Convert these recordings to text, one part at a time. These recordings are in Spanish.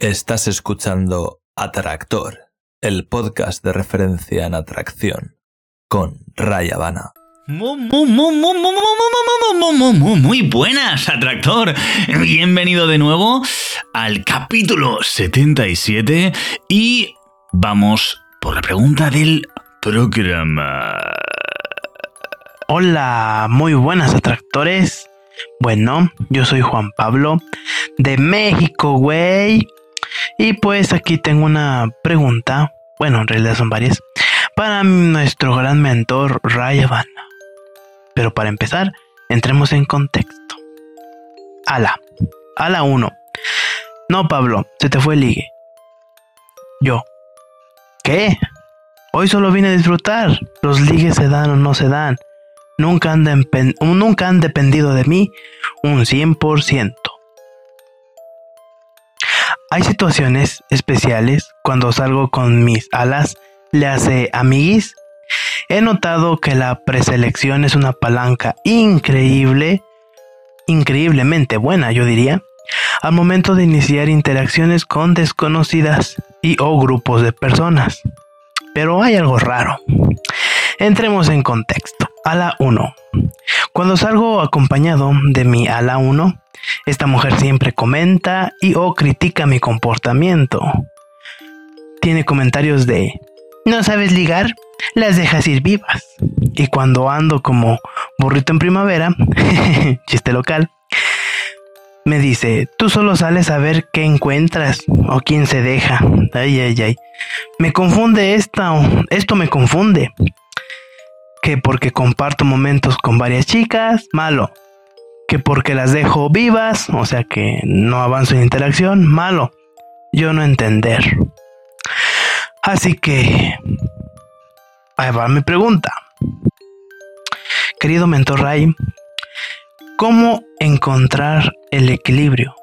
Estás escuchando Atractor, el podcast de referencia en atracción, con Ray Habana. Muy, muy buenas, Atractor. Bienvenido de nuevo al capítulo 77 y vamos por la pregunta del programa. Hola, muy buenas, Atractores. Bueno, yo soy Juan Pablo de México, güey. Y pues aquí tengo una pregunta, bueno, en realidad son varias, para nuestro gran mentor Ray Habana. Pero para empezar, entremos en contexto. Ala, ala 1. No, Pablo, se te fue el ligue. Yo. ¿Qué? Hoy solo vine a disfrutar. Los ligues se dan o no se dan. Nunca han, nunca han dependido de mí un 100%. Hay situaciones especiales cuando salgo con mis alas, le hace amiguis. He notado que la preselección es una palanca increíble, increíblemente buena, yo diría, al momento de iniciar interacciones con desconocidas y o grupos de personas. Pero hay algo raro. Entremos en contexto. Ala 1. Cuando salgo acompañado de mi ala 1, esta mujer siempre comenta y o critica mi comportamiento. Tiene comentarios de, ¿no sabes ligar? Las dejas ir vivas. Y cuando ando como burrito en primavera, chiste local, me dice, tú solo sales a ver qué encuentras o quién se deja. Ay, ay, ay. Me confunde esta, esto me confunde. Que porque comparto momentos con varias chicas, malo que porque las dejo vivas, o sea que no avanzo en interacción, malo. Yo no entender. Así que... Ahí va mi pregunta. Querido mentor Ray, ¿cómo encontrar el equilibrio?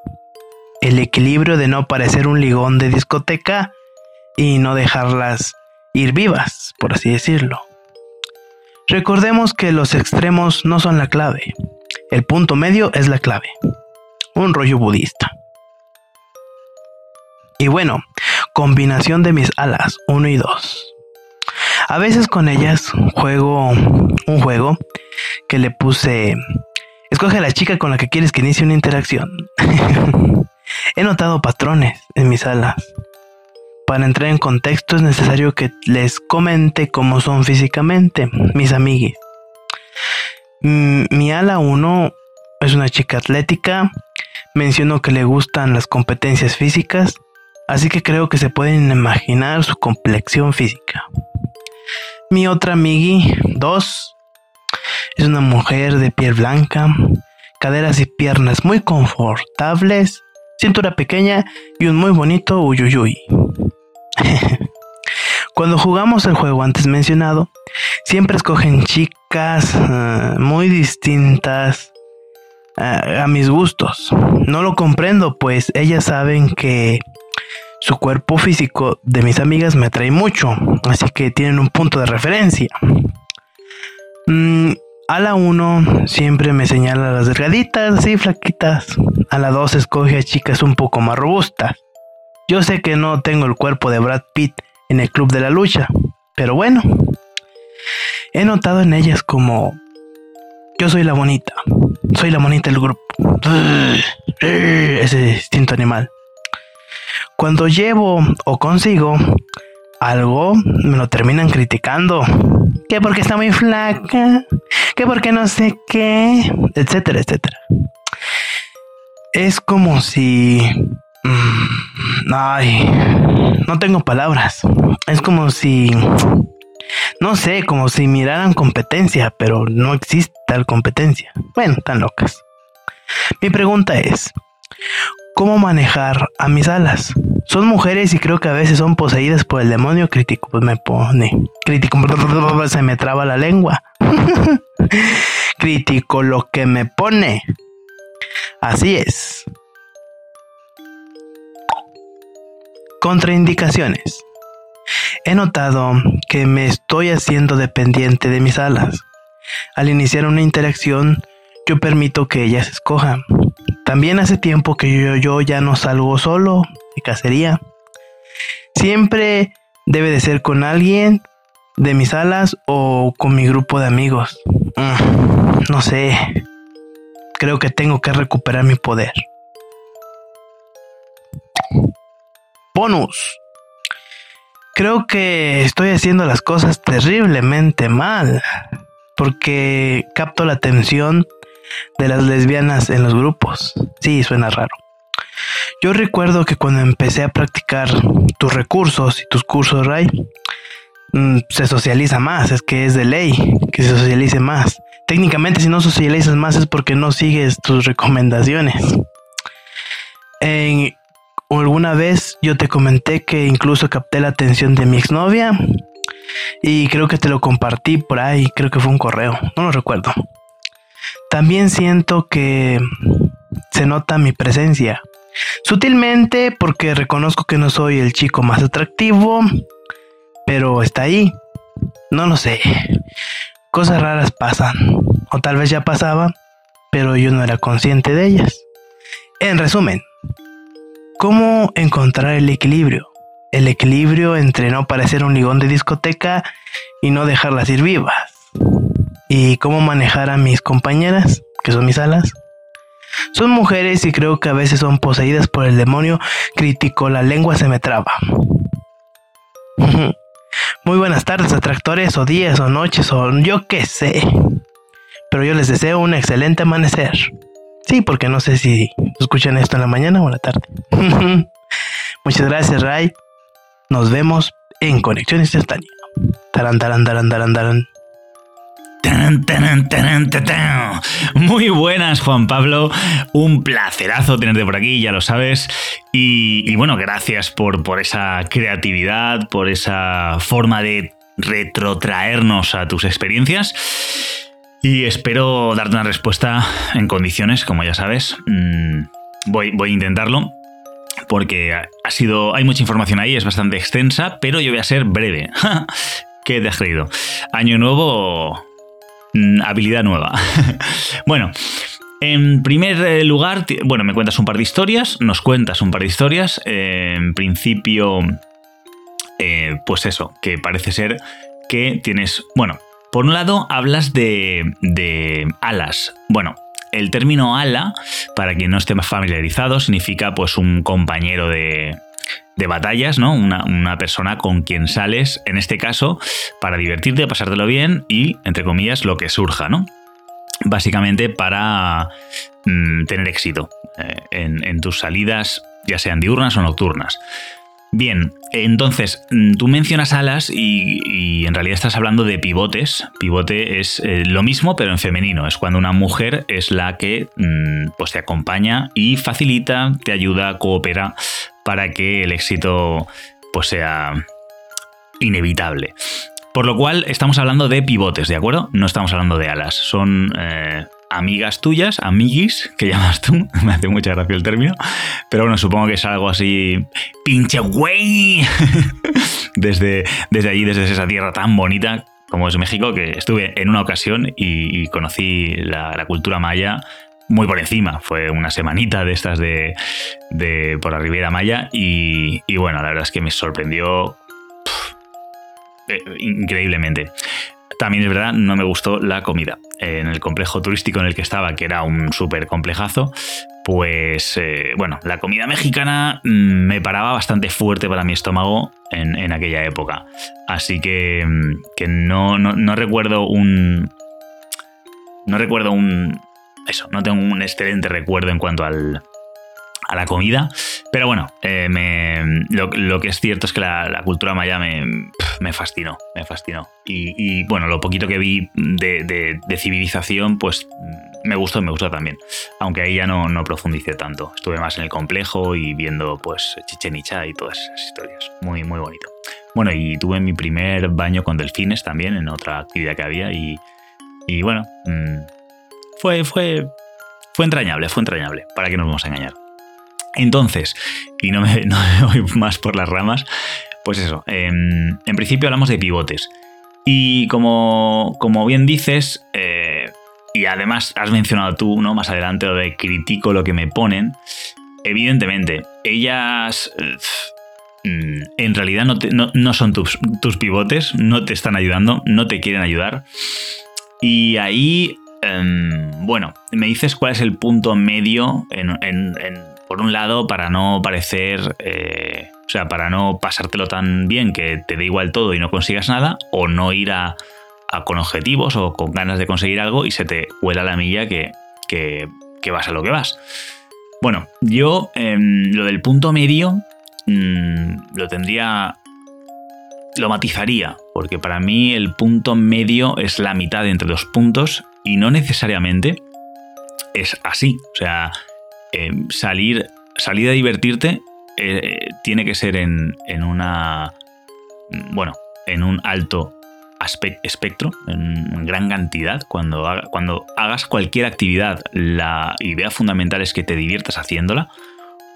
El equilibrio de no parecer un ligón de discoteca y no dejarlas ir vivas, por así decirlo. Recordemos que los extremos no son la clave. El punto medio es la clave. Un rollo budista. Y bueno, combinación de mis alas 1 y 2. A veces con ellas juego un juego que le puse... Escoge a la chica con la que quieres que inicie una interacción. He notado patrones en mis alas. Para entrar en contexto es necesario que les comente cómo son físicamente mis amiguis. Mm, Mi ala 1 es una chica atlética. Menciono que le gustan las competencias físicas, así que creo que se pueden imaginar su complexión física. Mi otra amigui 2 es una mujer de piel blanca, caderas y piernas muy confortables, cintura pequeña y un muy bonito uyuyuy. Cuando jugamos el juego antes mencionado, siempre escogen chicas uh, muy distintas uh, a mis gustos. No lo comprendo, pues ellas saben que su cuerpo físico de mis amigas me atrae mucho, así que tienen un punto de referencia. Mm, a la 1 siempre me señala las delgaditas, así flaquitas. A la 2 escoge a chicas un poco más robustas. Yo sé que no tengo el cuerpo de Brad Pitt en el club de la lucha, pero bueno, he notado en ellas como yo soy la bonita, soy la bonita del grupo. Ese instinto animal. Cuando llevo o consigo algo, me lo terminan criticando. Que porque está muy flaca, que porque no sé qué, etcétera, etcétera. Es como si... mm, Ay, no tengo palabras. Es como si... No sé, como si miraran competencia, pero no existe tal competencia. Bueno, tan locas. Mi pregunta es, ¿cómo manejar a mis alas? Son mujeres y creo que a veces son poseídas por el demonio crítico. Pues me pone. Crítico. Se me traba la lengua. crítico lo que me pone. Así es. Contraindicaciones. He notado que me estoy haciendo dependiente de mis alas. Al iniciar una interacción, yo permito que ellas escojan. También hace tiempo que yo, yo ya no salgo solo, de cacería. Siempre debe de ser con alguien de mis alas o con mi grupo de amigos. Mm, no sé. Creo que tengo que recuperar mi poder. Bonus. Creo que estoy haciendo las cosas terriblemente mal. Porque capto la atención de las lesbianas en los grupos. Sí, suena raro. Yo recuerdo que cuando empecé a practicar tus recursos y tus cursos, Ray, mm, se socializa más, es que es de ley que se socialice más. Técnicamente si no socializas más es porque no sigues tus recomendaciones. En, alguna vez yo te comenté que incluso capté la atención de mi exnovia y creo que te lo compartí por ahí, creo que fue un correo, no lo recuerdo. También siento que se nota mi presencia. Sutilmente porque reconozco que no soy el chico más atractivo, pero está ahí. No lo sé. Cosas raras pasan. O tal vez ya pasaba, pero yo no era consciente de ellas. En resumen, ¿cómo encontrar el equilibrio? El equilibrio entre no parecer un ligón de discoteca y no dejarlas ir vivas y cómo manejar a mis compañeras, que son mis alas. Son mujeres y creo que a veces son poseídas por el demonio crítico, la lengua se me traba. Muy buenas tardes, atractores, o días, o noches, o yo qué sé. Pero yo les deseo un excelente amanecer. Sí, porque no sé si escuchan esto en la mañana o en la tarde. Muchas gracias, Ray. Nos vemos en Conexión Instantánea. Taran. Muy buenas, Juan Pablo. Un placerazo tenerte por aquí, ya lo sabes. Y, bueno, gracias por, por esa creatividad, por esa forma de retrotraernos a tus experiencias. Y espero darte una respuesta en condiciones, como ya sabes. Mm, voy, voy a intentarlo porque ha sido, hay mucha información ahí, es bastante extensa, pero yo voy a ser breve. ¿Qué te has creído? Año nuevo, Mm, habilidad nueva. bueno, en primer eh, lugar, bueno, me cuentas un par de historias, nos cuentas un par de historias. en principio, eh, pues eso, que parece ser que tienes, bueno, por un lado hablas de, alas. Bueno, el término ala, para quien no esté más familiarizado, significa pues un compañero de, de batallas, ¿no? Una, persona con quien sales, en este caso, para divertirte, pasártelo bien y, entre comillas, lo que surja, ¿no? Básicamente para mm, tener éxito eh, en, tus salidas, ya sean diurnas o nocturnas. Bien, entonces mm, tú mencionas alas y, en realidad estás hablando de pivotes. Pivote es eh, lo mismo, pero en femenino. Es cuando una mujer es la que mm, pues te acompaña y facilita, te ayuda, coopera para que el éxito pues, sea inevitable. Por lo cual estamos hablando de pivotes, ¿de acuerdo? No estamos hablando de alas. Son eh, amigas tuyas, amiguis, que llamas tú. Me hace mucha gracia el término. Pero bueno, supongo que es algo así. ¡Pinche güey! desde, desde allí, desde esa tierra tan bonita como es México, que estuve en una ocasión y, conocí la, cultura maya muy por encima. Fue una semanita de estas de, por la Riviera Maya y, bueno, la verdad es que me sorprendió eh, increíblemente. También es verdad, no me gustó la comida. En el complejo turístico en el que estaba, que era un súper complejazo, pues eh, bueno, la comida mexicana mm, me paraba bastante fuerte para mi estómago en, aquella época. Así que, mm, que no, no recuerdo un... No recuerdo un, eso, no tengo un excelente recuerdo en cuanto al, a la comida. Pero bueno, eh, lo, que es cierto es que la, cultura maya me, fascinó, me fascinó. Y, bueno, lo poquito que vi de, civilización, pues me gustó, me gustó también. Aunque ahí ya no, no profundicé tanto. Estuve más en el complejo y viendo pues Chichen Itza y todas esas historias. Muy, muy bonito. Bueno, y tuve mi primer baño con delfines también en otra actividad que había y, bueno, mm, fue, fue, fue entrañable, fue entrañable, para que nos vamos a engañar. Entonces, y no me, voy más por las ramas, pues eso, en, principio hablamos de pivotes. Y como, como bien dices, eh, y además has mencionado tú, ¿no? Más adelante lo de critico lo que me ponen. evidentemente, ellas mm, en realidad no, son tus, pivotes, no te están ayudando, no te quieren ayudar. Y ahí, em, bueno, me dices cuál es el punto medio, por un lado, para no parecer, eh, o sea, para no pasártelo tan bien que te dé igual todo y no consigas nada, o no ir a, con objetivos o con ganas de conseguir algo y se te huela la milla que, que vas a lo que vas. Bueno, yo em, lo del punto medio mm, lo tendría... Lo matizaría, porque para mí el punto medio es la mitad entre dos puntos y no necesariamente es así. O sea, em, salir, salir a divertirte eh, tiene que ser en, en una... Bueno, en un alto espectro, en gran cantidad. Cuando, hagas cualquier actividad, la idea fundamental es que te diviertas haciéndola.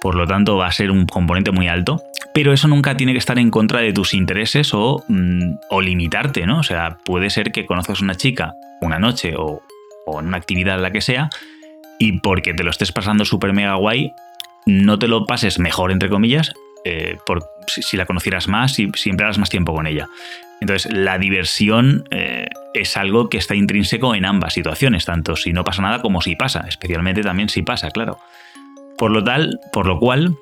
Por lo tanto, va a ser un componente muy alto. Pero eso nunca tiene que estar en contra de tus intereses o, mm, o limitarte, ¿no? O sea, puede ser que conozcas una chica una noche o, en una actividad la que sea, y porque te lo estés pasando súper mega guay, no te lo pases mejor, entre comillas, eh, por, si, la conocieras más y si emplearas más tiempo con ella. Entonces, la diversión eh, es algo que está intrínseco en ambas situaciones, tanto si no pasa nada como si pasa, especialmente también si pasa, claro. Por lo tal, por lo cual,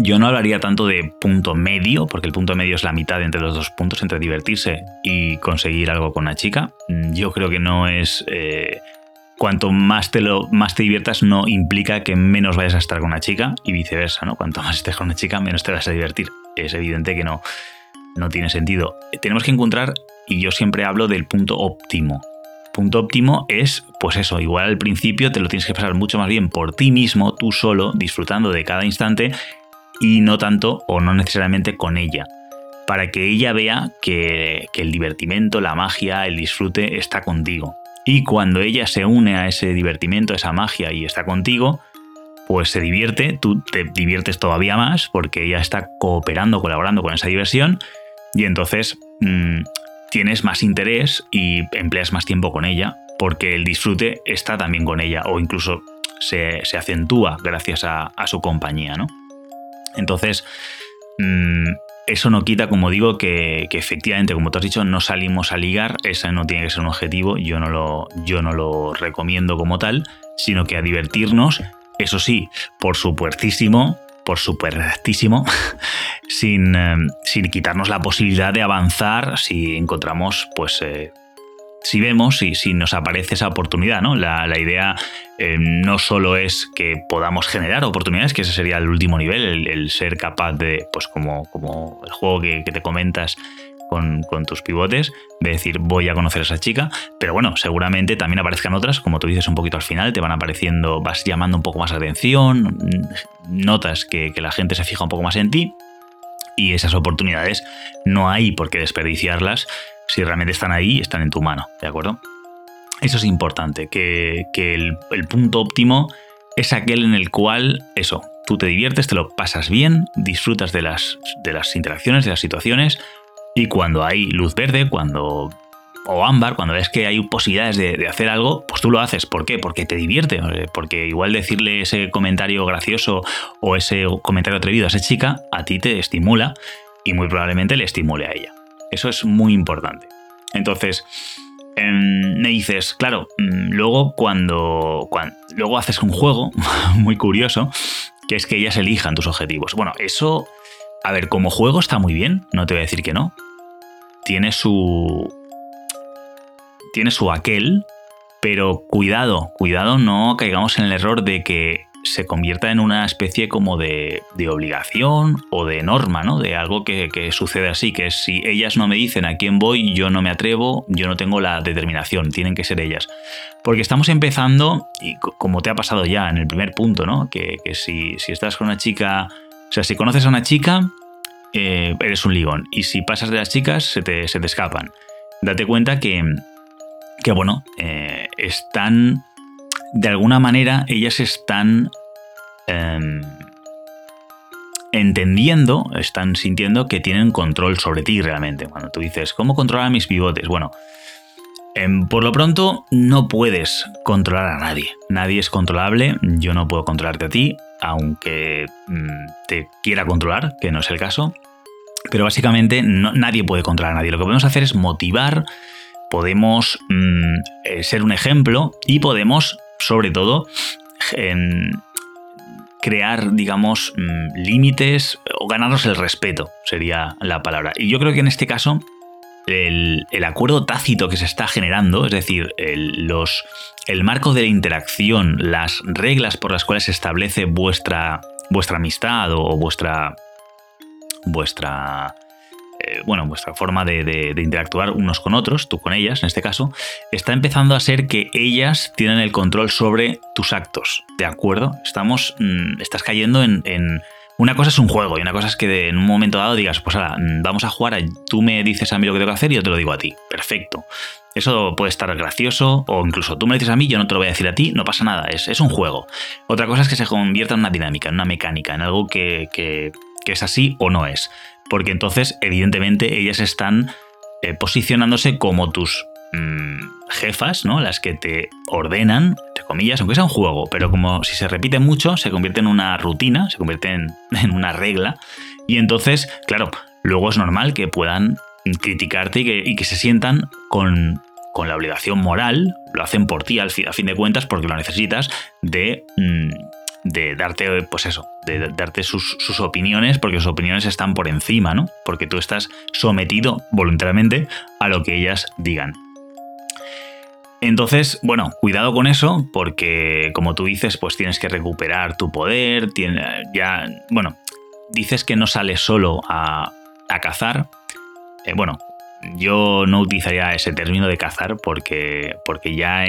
yo no hablaría tanto de punto medio, porque el punto medio es la mitad entre los dos puntos, entre divertirse y conseguir algo con una chica. Yo creo que no es. Eh, cuanto más te, lo, más te diviertas, no implica que menos vayas a estar con una chica y viceversa, ¿no? Cuanto más estés con una chica, menos te vas a divertir. Es evidente que no no tiene sentido. Tenemos que encontrar, y yo siempre hablo del punto óptimo. Punto óptimo es, pues eso, igual al principio te lo tienes que pasar mucho más bien por ti mismo, tú solo, disfrutando de cada instante y no tanto o no necesariamente con ella. Para que ella vea que, que el divertimento, la magia, el disfrute está contigo. Y cuando ella se une a ese divertimento, a esa magia y está contigo, pues se divierte, tú te diviertes todavía más porque ella está cooperando, colaborando con esa diversión y entonces mm, tienes más interés y empleas más tiempo con ella porque el disfrute está también con ella o incluso se, acentúa gracias a, su compañía, ¿no? Entonces, mm, eso no quita, como digo, que, efectivamente, como tú has dicho, no salimos a ligar, ese no tiene que ser un objetivo, yo no lo, yo no lo recomiendo como tal, sino que a divertirnos, eso sí, por supuestísimo, por supuestísimo, sin, eh, sin, quitarnos la posibilidad de avanzar si encontramos, pues, eh, si vemos y si nos aparece esa oportunidad, ¿no? La, idea eh, no solo es que podamos generar oportunidades, que ese sería el último nivel, el, ser capaz de, pues como, como el juego que, que te comentas, con, tus pivotes, de decir voy a conocer a esa chica, pero bueno, seguramente también aparezcan otras, como tú dices un poquito al final, te van apareciendo, vas llamando un poco más la atención, notas que, la gente se fija un poco más en ti y esas oportunidades no hay por qué desperdiciarlas si realmente están ahí están en tu mano, ¿de acuerdo? Eso es importante, que, el, el punto óptimo es aquel en el cual, eso, tú te diviertes, te lo pasas bien, disfrutas de las, de las interacciones, de las situaciones, y cuando hay luz verde, cuando o ámbar, cuando ves que hay posibilidades de, hacer algo, pues tú lo haces. ¿Por qué? Porque te divierte. Porque igual decirle ese comentario gracioso o ese comentario atrevido a esa chica, a ti te estimula y muy probablemente le estimule a ella. Eso es muy importante. Entonces, em, me dices, claro, mm, luego cuando, cuando, luego haces un juego muy curioso, que es que ellas elijan tus objetivos. Bueno, eso a ver, como juego está muy bien, no te voy a decir que no. Tiene su. Tiene su aquel, pero cuidado, cuidado, no caigamos en el error de que se convierta en una especie como de, obligación o de norma, ¿no? De algo que, sucede así, que si ellas no me dicen a quién voy, yo no me atrevo, yo no tengo la determinación, tienen que ser ellas. Porque estamos empezando, y como te ha pasado ya en el primer punto, ¿no? Que, si, si estás con una chica o sea, si conoces a una chica, eh, eres un ligón. Y si pasas de las chicas, se te, escapan. Date cuenta que, que bueno, eh, están, de alguna manera, ellas están em, entendiendo, están sintiendo que tienen control sobre ti realmente. Cuando tú dices, ¿cómo controlar mis pivotes? Bueno, Em, por lo pronto, no puedes controlar a nadie. Nadie es controlable. Yo no puedo controlarte a ti, aunque mm, te quiera controlar, que no es el caso. Pero básicamente nadie puede controlar a nadie. Lo que podemos hacer es motivar, podemos mm, eh, ser un ejemplo y podemos, sobre todo, crear, digamos, mm, límites o ganarnos el respeto, sería la palabra. Y yo creo que en este caso el, acuerdo tácito que se está generando, es decir, el, los, el marco de la interacción, las reglas por las cuales se establece vuestra, vuestra amistad o vuestra, vuestra, bueno, vuestra forma de, interactuar unos con otros, tú con ellas en este caso, está empezando a ser que ellas tienen el control sobre tus actos, ¿de acuerdo? Estamos, mm, estás cayendo en una cosa es un juego y una cosa es que en un momento dado digas, pues ahora, mm, vamos a jugar, tú me dices a mí lo que tengo que hacer y yo te lo digo a ti. Perfecto. Eso puede estar gracioso o incluso tú me dices a mí, yo no te lo voy a decir a ti, no pasa nada, es, es un juego. Otra cosa es que se convierta en una dinámica, en una mecánica, en algo que, es así o no es. Porque entonces, evidentemente, ellas están eh, posicionándose como tus mm, jefas, ¿no? Las que te ordenan, entre comillas, aunque sea un juego, pero como si se repite mucho, se convierte en una rutina, se convierte en, una regla. Y entonces, claro, luego es normal que puedan criticarte y que, se sientan con, la obligación moral, lo hacen por ti al fin, a fin de cuentas, porque lo necesitas, de, mm, de darte, pues eso, de darte sus, sus, opiniones, porque sus opiniones están por encima, ¿no? Porque tú estás sometido voluntariamente a lo que ellas digan. Entonces, bueno, cuidado con eso, porque como tú dices, pues tienes que recuperar tu poder, ya, bueno, dices que no sales solo a, cazar. Eh, bueno, yo no utilizaría ese término de cazar porque, porque ya,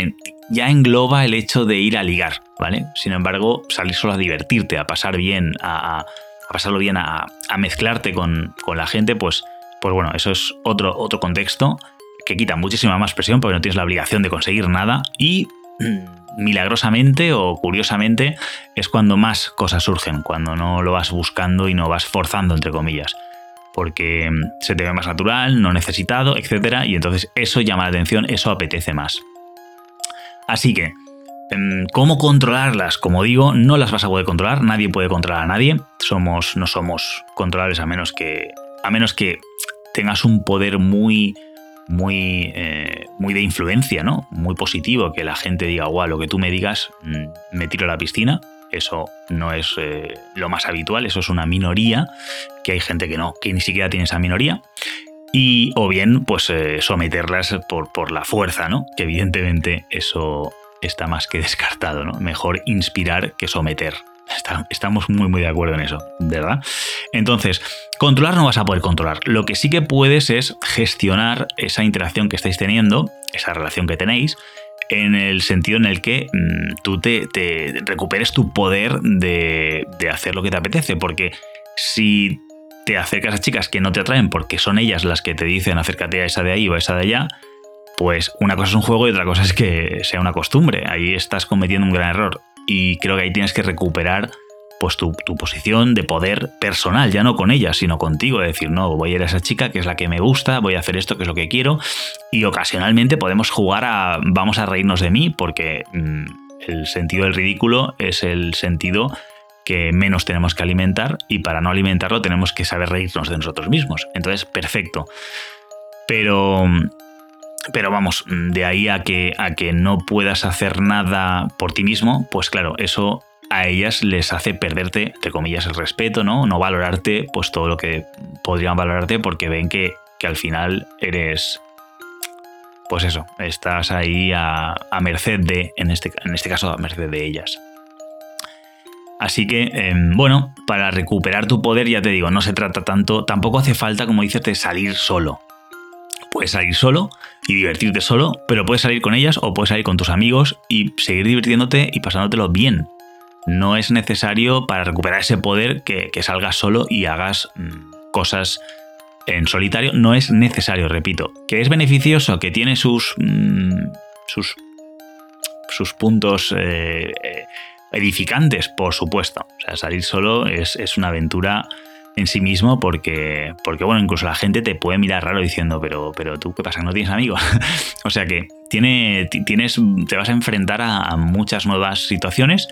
ya engloba el hecho de ir a ligar, ¿vale? Sin embargo, salir solo a divertirte, a pasar bien, a, pasarlo bien, a, mezclarte con, con, la gente, pues, pues bueno, eso es otro, otro contexto que quita muchísima más presión porque no tienes la obligación de conseguir nada y mm, milagrosamente o curiosamente es cuando más cosas surgen, cuando no lo vas buscando y no vas forzando, entre comillas. Porque mm, se te ve más natural, no necesitado, etc. Y entonces eso llama la atención, eso apetece más. Así que, em, ¿cómo controlarlas? Como digo, no las vas a poder controlar, nadie puede controlar a nadie. Somos, no somos controlables a menos que. a menos que tengas un poder muy muy, eh, muy de influencia, ¿no? Muy positivo, que la gente diga, guau, lo que tú me digas, mm, me tiro a la piscina. Eso no es eh, lo más habitual, eso es una minoría, que hay gente que no, que ni siquiera tiene esa minoría. Y, o bien, pues eh, someterlas por, por la fuerza, ¿no? Que evidentemente eso está más que descartado, ¿no? Mejor inspirar que someter estamos muy, muy de acuerdo en eso, ¿verdad? Entonces, controlar no vas a poder controlar. Lo que sí que puedes es gestionar esa interacción que estáis teniendo, esa relación que tenéis, en el sentido en el que mm, tú te, recuperes tu poder de, de hacer lo que te apetece. Porque si te acercas a chicas que no te atraen porque son ellas las que te dicen acércate a esa de ahí o a esa de allá, pues una cosa es un juego y otra cosa es que sea una costumbre. Ahí estás cometiendo un gran error. Y creo que ahí tienes que recuperar pues tu, posición de poder personal, ya no con ella, sino contigo, es decir, no, voy a ir a esa chica que es la que me gusta, voy a hacer esto que es lo que quiero, y ocasionalmente podemos jugar a vamos a reírnos de mí, porque mm, el sentido del ridículo es el sentido que menos tenemos que alimentar, y para no alimentarlo tenemos que saber reírnos de nosotros mismos. Entonces, perfecto. Pero pero vamos, de ahí a que, a que no puedas hacer nada por ti mismo, pues claro, eso a ellas les hace perderte, entre comillas, el respeto, ¿no? No valorarte, pues todo lo que podrían valorarte porque ven que, al final eres, pues eso, estás ahí a, merced de, en este, en este caso, a merced de ellas. Así que, em, bueno, para recuperar tu poder, ya te digo, no se trata tanto, tampoco hace falta, como dices, de salir solo. Puedes salir solo y divertirte solo, pero puedes salir con ellas o puedes salir con tus amigos y seguir divirtiéndote y pasándotelo bien. No es necesario para recuperar ese poder que, salgas solo y hagas mm, cosas en solitario. No es necesario, repito. Que es beneficioso, que tiene sus, mm, sus, sus puntos eh, eh, edificantes, por supuesto. O sea, salir solo es, es una aventura en sí mismo porque, porque, bueno, incluso la gente te puede mirar raro diciendo, pero, pero tú, ¿qué pasa? ¿No tienes amigos? o sea que tiene, tienes, te vas a enfrentar a, muchas nuevas situaciones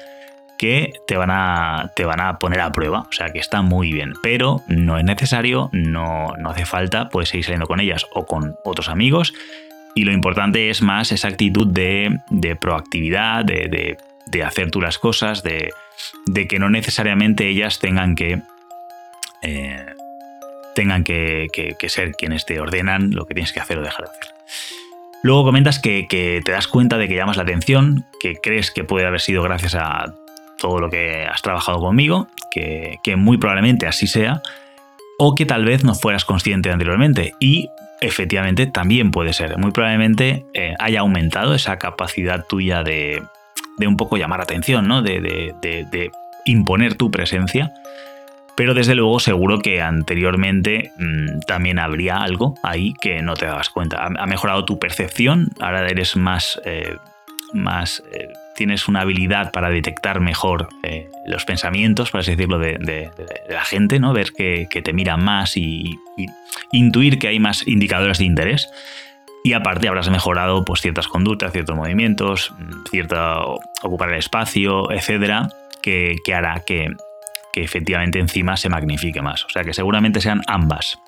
que te van, a, te van a poner a prueba. O sea que está muy bien, pero no es necesario, no, no hace falta, puedes seguir saliendo con ellas o con otros amigos. Y lo importante es más esa actitud de, de proactividad, de, de, hacer tú las cosas, de, de que no necesariamente ellas tengan que eh, tengan que, ser quienes te ordenan lo que tienes que hacer o dejar de hacer. Luego comentas que, te das cuenta de que llamas la atención, que crees que puede haber sido gracias a todo lo que has trabajado conmigo, que, muy probablemente así sea, o que tal vez no fueras consciente anteriormente. Y efectivamente también puede ser. Muy probablemente eh, haya aumentado esa capacidad tuya de, un poco llamar atención, ¿no? de, de imponer tu presencia pero desde luego seguro que anteriormente mm, también habría algo ahí que no te dabas cuenta. Ha, mejorado tu percepción, ahora eres más, eh, más eh, tienes una habilidad para detectar mejor eh, los pensamientos, por así decirlo, de, la gente, ¿no? Ver que, te miran más y, intuir que hay más indicadores de interés. Y aparte habrás mejorado pues, ciertas conductas, ciertos movimientos, mm, cierta ocupar el espacio, etcétera, que hará que, que efectivamente encima se magnifique más. O sea que seguramente sean ambas.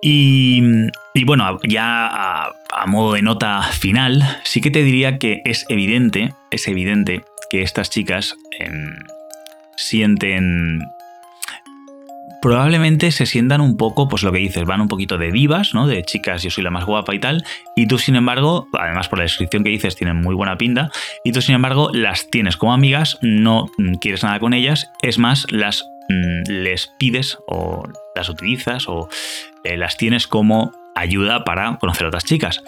Y, bueno, ya a, modo de nota final, sí que te diría que es evidente, es evidente que estas chicas em, sienten probablemente se sientan un poco, pues lo que dices, van un poquito de divas, ¿no? De chicas, yo soy la más guapa y tal. Y tú, sin embargo, además por la descripción que dices, tienen muy buena pinta. Y tú, sin embargo, las tienes como amigas, no quieres nada con ellas. Es más, las mm, les pides o las utilizas o eh, las tienes como ayuda para conocer a otras chicas.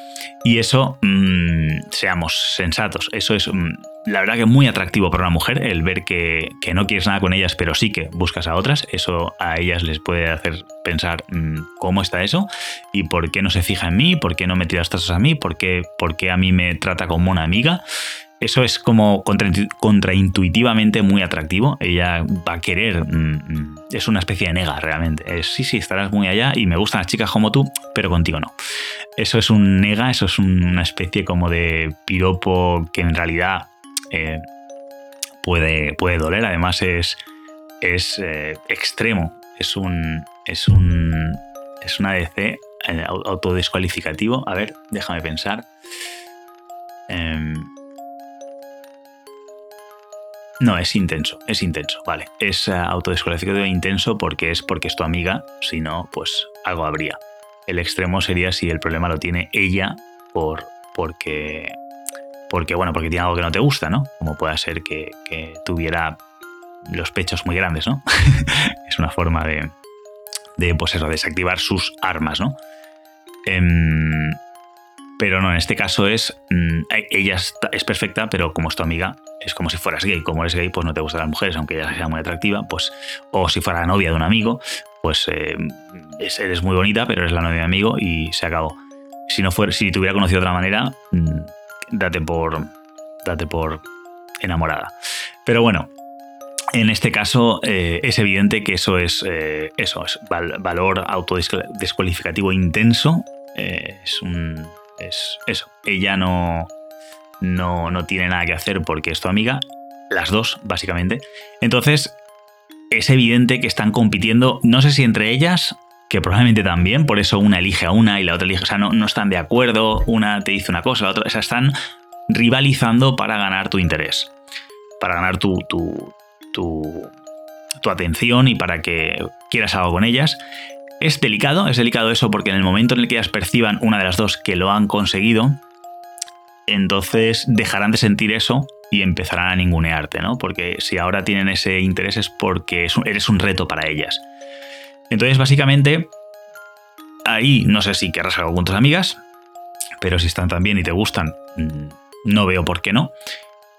Y eso, mm, seamos sensatos, eso es mm, la verdad que muy atractivo para una mujer el ver que, no quieres nada con ellas, pero sí que buscas a otras. Eso a ellas les puede hacer pensar mm, cómo está eso y por qué no se fija en mí, por qué no me tira las a mí, por qué, por qué a mí me trata como una amiga. Eso es como contraintuitivamente muy atractivo. Ella va a querer. Mm, mm, es una especie de nega, realmente. Sí, sí, estarás muy allá y me gustan las chicas como tú, pero contigo no. Eso es un nega, eso es una especie como de piropo que en realidad eh, puede, puede doler. Además, es, es eh, extremo. Es un. Es un. Es una DC eh, autodescualificativo. A ver, déjame pensar. Em, no, es intenso, es intenso, vale. Es uh, autodescualificado intenso porque es porque es tu amiga, si no, pues algo habría. El extremo sería si el problema lo tiene ella por, porque, porque, bueno, porque tiene algo que no te gusta, ¿no? Como pueda ser que, tuviera los pechos muy grandes, ¿no? es una forma de, de, pues eso, desactivar sus armas, ¿no? Em, pero no, en este caso es, mm, ella es perfecta, pero como es tu amiga, es como si fueras gay. Como eres gay, pues no te gustan las mujeres, aunque ella sea muy atractiva, pues, o si fuera la novia de un amigo, pues eh, eres muy bonita, pero eres la novia de un amigo y se acabó. Si no fuera, si te hubiera conocido de otra manera, mm, date por, date por enamorada. Pero bueno, en este caso eh, es evidente que eso es, eh, eso es valor autodescualificativo intenso. es un, es eso. Ella no, no, no tiene nada que hacer porque es tu amiga, las dos, básicamente. Entonces, es evidente que están compitiendo, no sé si entre ellas, que probablemente también, por eso una elige a una y la otra elige, o sea, no, no están de acuerdo, una te dice una cosa, la otra, o sea, están rivalizando para ganar tu interés, para ganar tu, tu, tu, tu atención y para que quieras algo con ellas. Es delicado, es delicado eso porque en el momento en el que ellas perciban una de las dos que lo han conseguido, entonces dejarán de sentir eso y empezarán a ningunearte, ¿no? Porque si ahora tienen ese interés es porque eres un reto para ellas. Entonces, básicamente, ahí no sé si querrás algo con tus amigas, pero si están tan bien y te gustan, mm, no veo por qué no.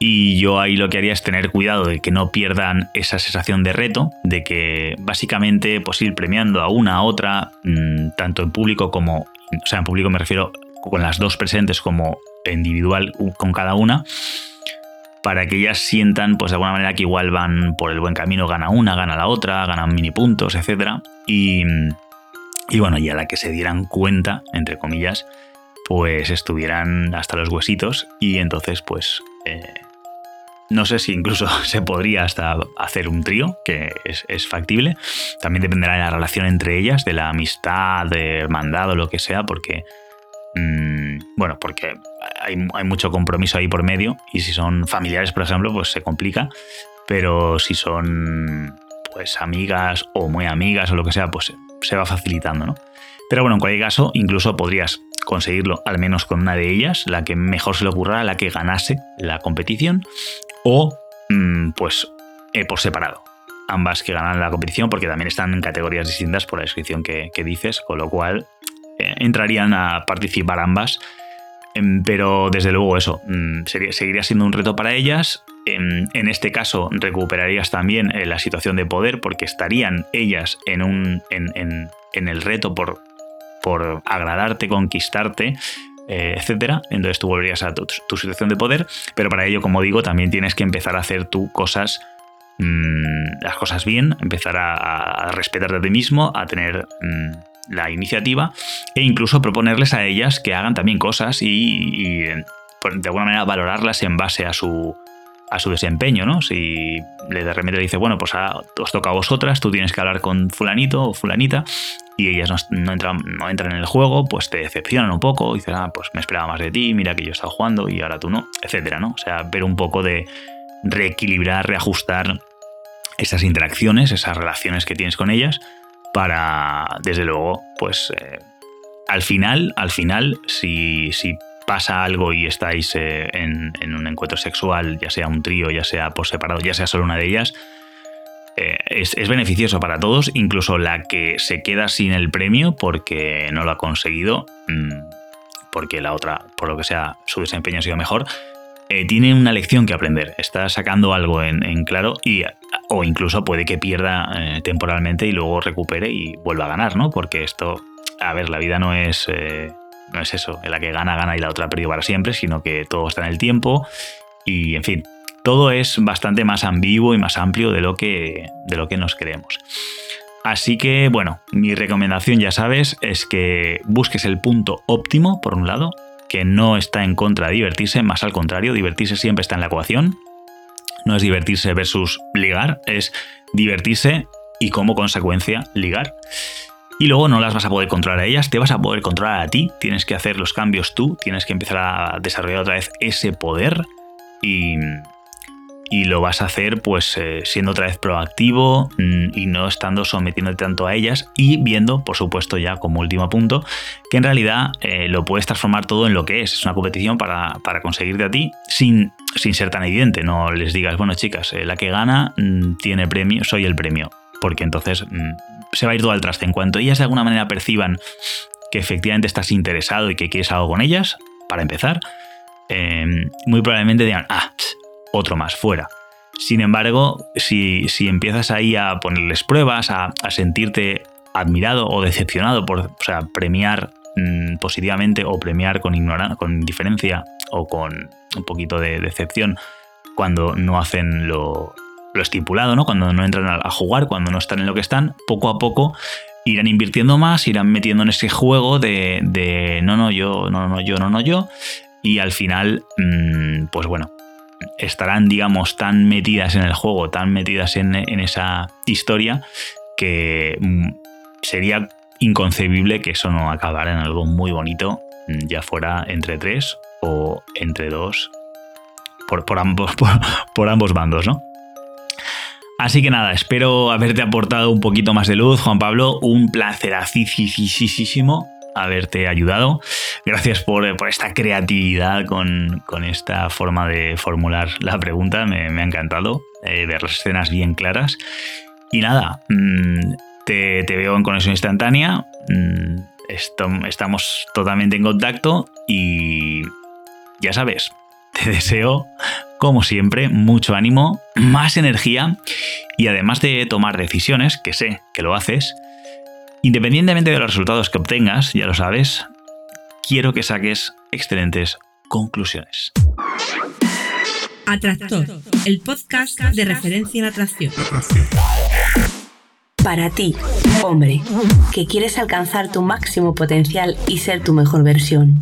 Y yo ahí lo que haría es tener cuidado de que no pierdan esa sensación de reto, de que básicamente pues ir premiando a una a otra, mm, tanto en público como, o sea, en público me refiero con las dos presentes como individual con cada una, para que ellas sientan, pues de alguna manera, que igual van por el buen camino, gana una, gana la otra, ganan mini puntos, etc. Y, y bueno, y a la que se dieran cuenta, entre comillas, pues estuvieran hasta los huesitos y entonces pues eh, no sé si incluso se podría hasta hacer un trío, que es, factible. También dependerá de la relación entre ellas, de la amistad, de hermandad o lo que sea, porque mm, bueno, porque hay, hay, mucho compromiso ahí por medio y si son familiares, por ejemplo, pues se complica, pero si son pues amigas o muy amigas o lo que sea, pues se va facilitando, ¿no? Pero bueno, en cualquier caso, incluso podrías conseguirlo al menos con una de ellas, la que mejor se le ocurra, la que ganase la competición, o mm, pues eh, por separado. Ambas que ganan la competición, porque también están en categorías distintas por la descripción que, dices, con lo cual eh, entrarían a participar ambas. Em, pero desde luego eso, mm, seguiría siendo un reto para ellas. En, este caso recuperarías también eh, la situación de poder porque estarían ellas en, un, en el reto por por agradarte, conquistarte, eh, etcétera. Entonces tú volverías a tu, situación de poder, pero para ello, como digo, también tienes que empezar a hacer tú cosas, mm, las cosas bien, empezar a, respetarte a ti mismo, a tener mm, la iniciativa e incluso proponerles a ellas que hagan también cosas y, de alguna manera valorarlas en base a su a su desempeño, ¿no? Si le de repente le dice, bueno, pues os toca a vosotras, tú tienes que hablar con fulanito o fulanita, y ellas no, entran, no entran en el juego, pues te decepcionan un poco, y dices, ah, pues me esperaba más de ti, mira que yo he estado jugando y ahora tú no, etcétera, ¿no? O sea, ver un poco de reequilibrar, reajustar esas interacciones, esas relaciones que tienes con ellas, para, desde luego, pues eh, al final, al final, si, si pasa algo y estáis eh, en, en, un encuentro sexual, ya sea un trío, ya sea por separado, ya sea solo una de ellas, eh, es, beneficioso para todos, incluso la que se queda sin el premio porque no lo ha conseguido, mm, porque la otra, por lo que sea, su desempeño ha sido mejor, eh, tiene una lección que aprender, está sacando algo en, claro y, o incluso puede que pierda temporalmente y luego recupere y vuelva a ganar, ¿no? Porque esto, a ver, la vida no es, no es eso, la que gana, gana y la otra perdió para siempre, sino que todo está en el tiempo y, en fin, todo es bastante más ambiguo y más amplio de lo que, de lo que nos creemos. Así que, bueno, mi recomendación, ya sabes, es que busques el punto óptimo, por un lado, que no está en contra de divertirse, más al contrario, divertirse siempre está en la ecuación. No es divertirse versus ligar, es divertirse y como consecuencia ligar. Y luego no las vas a poder controlar a ellas, te vas a poder controlar a ti, tienes que hacer los cambios tú, tienes que empezar a desarrollar otra vez ese poder y, y lo vas a hacer pues eh, siendo otra vez proactivo mm, y no estando sometiéndote tanto a ellas y viendo, por supuesto ya como último punto, que en realidad eh, lo puedes transformar todo en lo que es, es una competición para, para conseguirte a ti sin, sin ser tan evidente, no les digas, bueno chicas, eh, la que gana mm, tiene premio, soy el premio, porque entonces mm, se va a ir todo al traste. En cuanto ellas de alguna manera perciban que efectivamente estás interesado y que quieres algo con ellas, para empezar, muy probablemente digan, ah, otro más fuera. Sin embargo, si, empiezas ahí a ponerles pruebas, a, sentirte admirado o decepcionado por o sea, premiar mm, positivamente o premiar con, ignorancia, con indiferencia o con un poquito de decepción cuando no hacen lo, estipulado, ¿no? cuando no entran a, jugar, cuando no están en lo que están, poco a poco irán invirtiendo más, irán metiendo en ese juego de, de no, no, yo, no, no, yo, no, no, yo. Y al final, mm, pues bueno, estarán, digamos, tan metidas en el juego, tan metidas en, esa historia, que mm, sería inconcebible que eso no acabara en algo muy bonito, mm, ya fuera entre tres o entre dos, por, ambos, por, ambos bandos, ¿no? Así que nada, espero haberte aportado un poquito más de luz, Juan Pablo. Un placer haberte ayudado. Gracias por, esta creatividad con, esta forma de formular la pregunta. Me, ha encantado eh, ver las escenas bien claras. Y nada, mm, te, veo en conexión instantánea. Mm, estamos totalmente en contacto y ya sabes, te deseo, como siempre, mucho ánimo, más energía y además de tomar decisiones, que sé que lo haces, Independientemente de los resultados que obtengas, ya lo sabes, quiero que saques excelentes conclusiones. Atractor, el podcast de referencia en atracción. Para ti, hombre, que quieres alcanzar tu máximo potencial y ser tu mejor versión